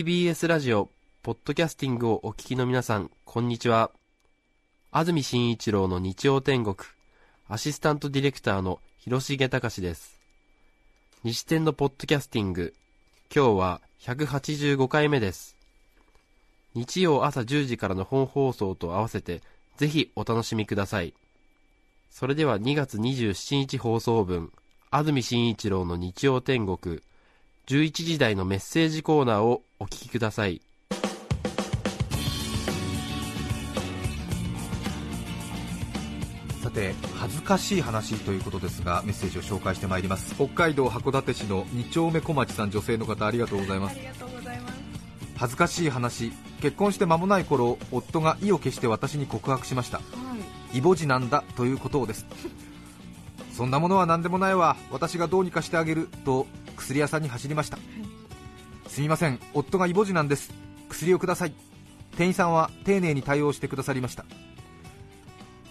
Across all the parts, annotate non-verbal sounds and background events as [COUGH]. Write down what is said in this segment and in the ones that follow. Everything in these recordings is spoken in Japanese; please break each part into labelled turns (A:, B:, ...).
A: TBS
B: ラジオ、ポッドキャスティングをお聞きの皆さん、こんにちは。安住紳一郎の日曜天国、アシスタントディレクターの広重隆です。西天のポッドキャスティング、今日は185回目です。日曜朝10時からの本放送と合わせて、ぜひお楽しみください。それでは2月27日放送分、安住紳一郎の日曜天国、11時台のメッセージコーナーをお聞きください。
C: さて恥ずかしい話ということですがメッセージを紹介してまいります。北海道函館市の2丁目小町さん女性の方ありがとうございます。恥ずかしい話。結婚して間もない頃夫が意を決して私に告白しました、イボ痔なんだということをです。そんなものは何でもないわ。私がどうにかしてあげると薬屋さんに走りました、すみません。夫がイボ痔なんです。薬をください。店員さんは丁寧に対応してくださりました。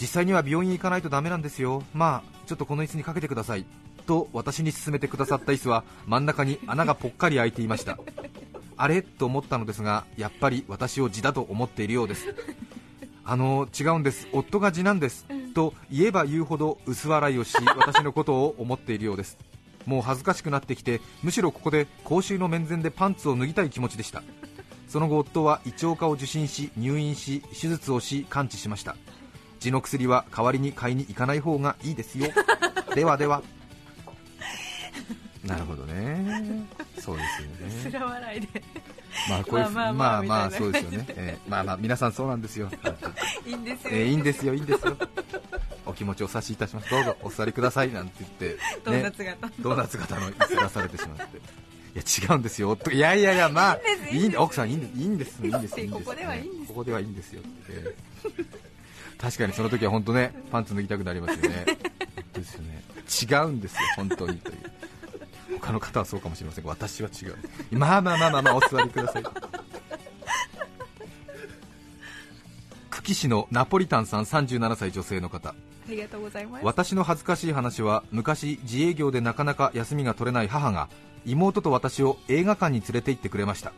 C: 実際には病院行かないとダメなんですよ。まあちょっとこの椅子にかけてください。と私に勧めてくださった椅子は真ん中に穴がぽっかり開いていました。あれ？と思ったのですがやっぱり私を痔だと思っているようです。あの違うんです。夫が痔なんです。と言えば言うほど薄笑いをし私のことを思っているようです。もう恥ずかしくなってきてむしろここで公衆の面前でパンツを脱ぎたい気持ちでした。その後夫は胃腸科を受診し入院し手術をし完治しました。痔の薬は代わりに買いに行かない方がいいですよ。[LAUGHS] ではでは。[LAUGHS] なるほどね。そうですよね。
D: ら笑いで。
C: まあこういう
D: まあまあ
C: そうですよね、えーまあまあ皆さんそうな [LAUGHS] んですよ、
D: いいんですよ、
C: えーいいんですよいいんですよ。お気持ちお察しいたします。どうぞお座りください。なんて言って、[LAUGHS]
D: ドーナツ型
C: ドーナツ型の椅子出されてしまって。いや違うんですよ。といやいやいやまあ
D: いい
C: 奥さんいいんです。いいんですいいんですいいんです。
D: ここではいいんです。
C: ここではいいんですよ。って確かにその時は本当ねパンツ脱ぎたくなりますよね。ですよね。違うんですよ本当にという。他の方はそうかもしれませんが私は違う。まあまあまあまあまあお座りください。久喜市のナポリタンさん37歳女性の方
D: ありがとうございます。
C: 私の恥ずかしい話は昔自営業でなかなか休みが取れない母が妹と私を映画館に連れて行ってくれました、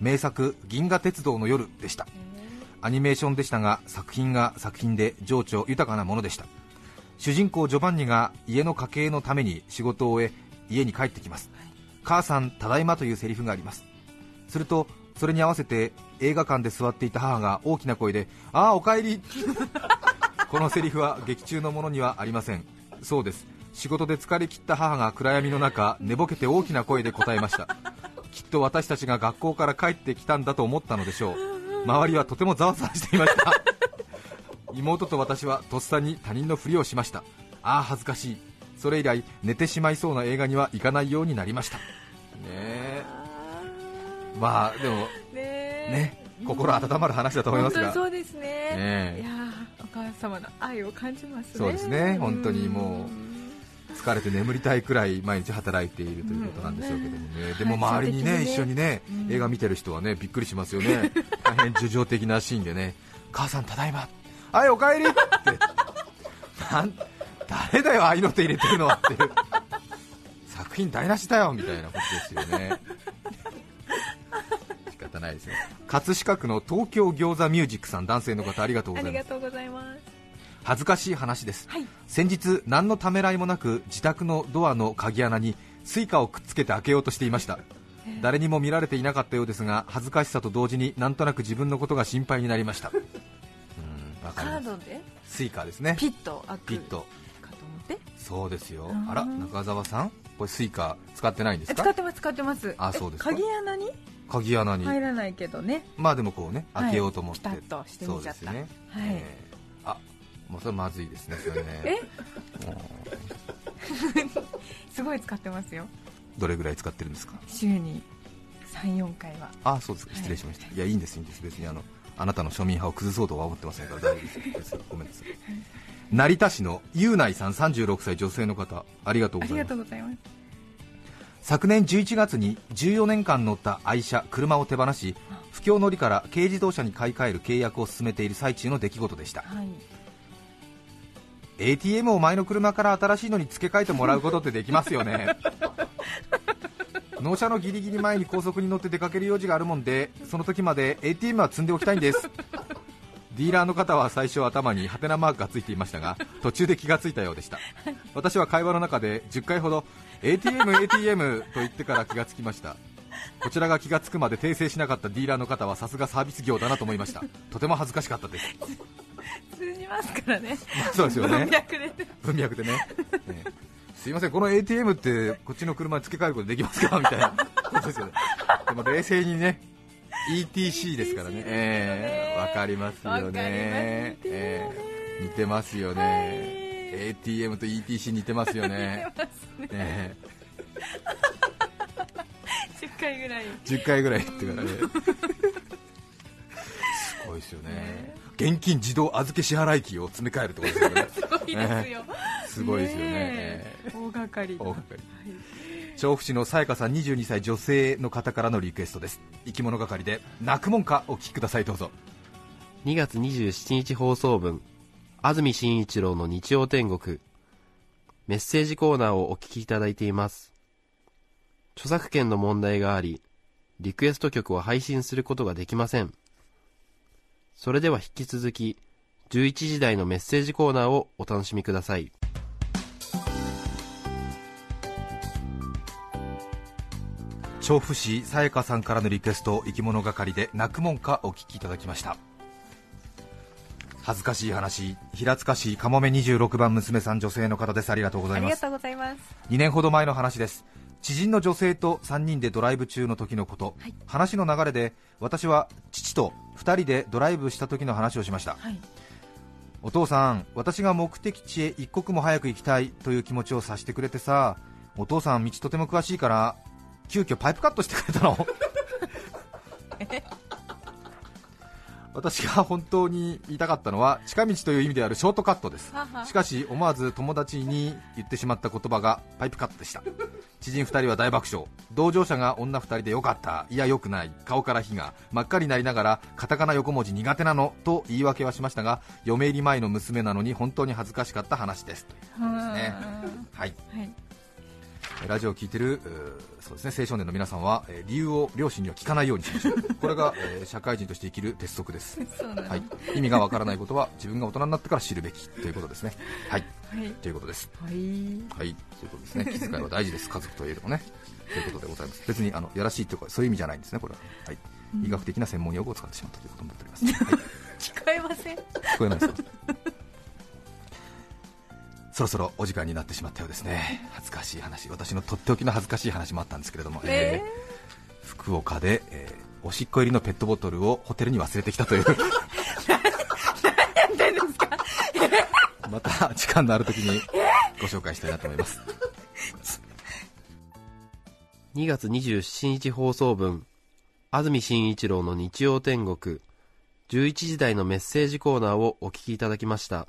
C: 名作「銀河鉄道の夜」でした。アニメーションでしたが作品が作品で情緒豊かなものでした。主人公ジョバンニが家の家計のために仕事を終え家に帰ってきます。母さんただいまというセリフがあります。するとそれに合わせて映画館で座っていた母が大きな声で「ああおかえり!」[LAUGHS] このセリフは劇中のものにはありません。そうです。仕事で疲れ切った母が暗闇の中寝ぼけて大きな声で答えました。きっと私たちが学校から帰ってきたんだと思ったのでしょう。周りはとてもざわざわしていました。妹と私はとっさに他人のふりをしました。ああ恥ずかしい。それ以来寝てしまいそうな映画には行かないようになりました。ねえ。まあでも
D: ね
C: 心温まる話だと思いますが。
D: そうですね。
C: ね
D: 母様の愛を感じますね。
C: そうですね。本当にもう
D: うん
C: 疲れて眠りたいくらい毎日働いているということなんでしょうけどもね、でも周りにね、
D: はい
C: 一緒にね、映画見てる人はねびっくりしますよね、大変叙情的なシーンでね、母さん、ただいま、はい、おかえりって、なん誰だよ、合いの手入れてるのっていう、作品台無しだよみたいなことですよね。[LAUGHS] 仕方ないですね葛飾区の東京餃子ミュージックさん男性の方ありがとうございます恥ずかしい話です、
D: はい。
C: 先日何のためらいもなく自宅のドアの鍵穴にスイカをくっつけて開けようとしていました。誰にも見られていなかったようですが恥ずかしさと同時になんとなく自分のことが心配になりました。[LAUGHS] うん
D: カードで？
C: スイカですね。
D: ピッと開く
C: ピッと
D: かと思って。
C: そうですよ。
D: うん
C: あら中澤さん？これスイカ使ってないんですか？
D: え使ってます使ってます。え
C: あそうですか。
D: 鍵穴に？
C: 鍵穴に。
D: 入らないけどね。
C: まあでもこうね
D: はい
C: 開けようと思って、
D: ピタッとしてみちゃった。
C: そうですね、
D: はい。
C: えー。あもうそれまずいですねそれね。[LAUGHS]
D: すごい使ってますよ。
C: どれぐらい使ってるんですか？
D: 週に34回は。
C: あそうですか。失礼しました、い、やいいんですいいんです。別にあのあなたの庶民派を崩そうとは思ってませんから大丈夫です。ごめんなさい。成田市のゆうないさん36歳女性の方ありがとうございます。
D: がとうございます。
C: 昨年11月に14年間乗った愛車車を手放し不況乗りから軽自動車に買い替える契約を進めている最中の出来事でした。
D: はい
C: ATM を前の車から新しいのに付け替えてもらうことってできますよね。[LAUGHS] 納車のギリギリ前に高速に乗って出かける用事があるもんでその時まで ATM は積んでおきたいんです。ディーラーの方は最初頭にハテナマークがついていましたが途中で気がついたようでした。私は会話の中で10回ほど ATM、ATM と言ってから気がつきました。こちらが気がつくまで訂正しなかったディーラーの方はさすがサービス業だなと思いました。とても恥ずかしかったです
D: 通じますからね。
C: そうですよね。
D: 文脈で
C: 文脈でね、ええすいません、この ATM ってこっちの車に付け替えることできますか？みたいな。ことですよね、でも冷静にね、ETC ですからね、ええわかりますよね、ええ似てますよね、ATM と ETC 似てますよね、え
D: 10 [LAUGHS] 回ぐらい。
C: え10回ぐらい言ってからね、よね、現金自動預け支払い機を詰め替えるところですよね。[LAUGHS]
D: すごいですよ、
C: すごいですよね。
D: え。大掛かりだ。
C: 大掛かり。調布市のさやかさん22歳女性の方からのリクエストです。生き物係で泣くもんかお聞きくださいどうぞ。
B: 2月27日放送分安住紳一郎の日曜天国。メッセージコーナーをお聞きいただいています。著作権の問題がありリクエスト曲を配信することができませんそれでは引き続き11時台のメッセージコーナーをお楽しみください。
C: 調布市さやかさんからのリクエスト生き物係で泣くもんかお聞きいただきました。恥ずかしい話平塚市かもめ26番娘さん女性の方です。ありがとうございます。
D: ありがとうございます。
C: 2年ほど前の話です知人の女性と3人でドライブ中の時のこと、
D: はい。
C: 話の流れで私は父と2人でドライブした時の話をしました。
D: はい。
C: お父さん私が目的地へ一刻も早く行きたいという気持ちをさせてくれてさお父さん道とても詳しいから急遽パイプカットしてくれたの？[LAUGHS] 私が本当に言いたかったのは近道という意味であるショートカットです。しかし思わず友達に言ってしまった言葉がパイプカットでした。知人2人は大爆笑。同乗者が女2人でよかった。いやよくない。顔から火が真っ赤になりながらカタカナ横文字苦手なの。と言い訳はしましたが嫁入り前の娘なのに本当に恥ずかしかった話です。ね。はい。
D: はい
C: ラジオを聞いてるそうですね青少年の皆さんは、えー理由を両親には聞かないようにしましょう [LAUGHS] これが、えー社会人として生きる鉄則ですはい、意味がわからないことは自分が大人になってから知るべきということですね。はい、
D: はい
C: ということです。
D: はい
C: はい、ということですね。気遣いは大事です。家族といえどもね。ということでございます。別にあのやらしいとかそういう意味じゃないんですね。これは。はい。医学的な専門用語を使ってしまったということになっております。[LAUGHS] はい、
D: 聞こえません
C: 聞こえないですか？そろそろお時間になってしまったようですね。恥ずかしい話、私のとっておきの恥ずかしい話もあったんですけれども、えー福岡で、えーおしっこ入りのペットボトルをホテルに忘れてきたという。[LAUGHS] [LAUGHS] また時間のある時にご紹介したいなと思います。
B: 2月27日放送分安住紳一郎の日曜天国11時台のメッセージコーナーをお聞きいただきました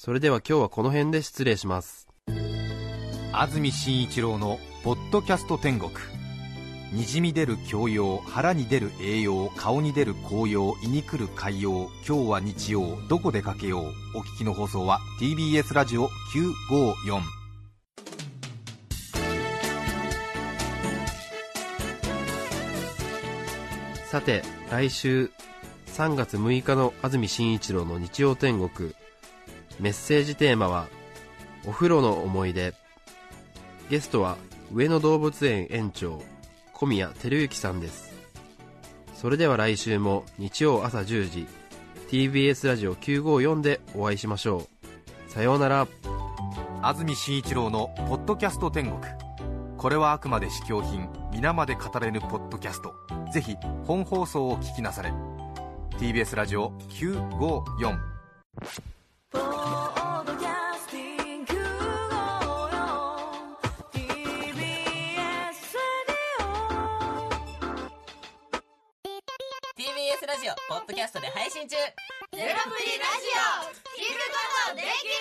B: それでは今日はこの辺で失礼します。
C: 安住紳一郎の「ポッドキャスト天国」にじみ出る教養腹に出る栄養顔に出る紅葉胃に来る海洋今日は日曜どこでかけようお聞きの放送は TBS ラジオ954
B: さて来週3月6日の安住紳一郎の日曜天国メッセージテーマは「お風呂の思い出」ゲストは上野動物園園長小宮照之さんです。それでは来週も日曜朝10時 TBS ラジオ954でお会いしましょう。さようなら。
C: 安住紳一郎の「ポッドキャスト天国」これはあくまで試供品皆まで語れぬポッドキャスト。ぜひ本放送を聞きなされ。TBS ラジオ954
A: TBS ラジオ
E: ポッドキャストで配信中。
A: ゼロプリラジオ聞くことできる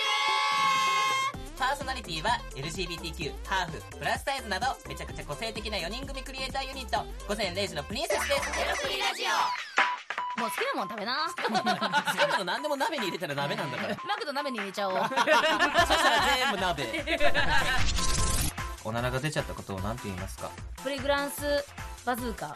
E: パーソナリティは LGBTQ ハーフプラスサイズなどめちゃくちゃ個性的な4人組クリエイターユニット。午前0時のプリンセスです。ゼロプリラジ
F: もう好きなもん食べな。
E: オ好きなの何でも鍋に入れたら鍋なんだから。[LAUGHS]
F: マクド鍋に入れちゃおう。[LAUGHS]
E: そしたら全部鍋。おならが出ちゃったことを何て言いますか？
F: プリグランスバズーカ。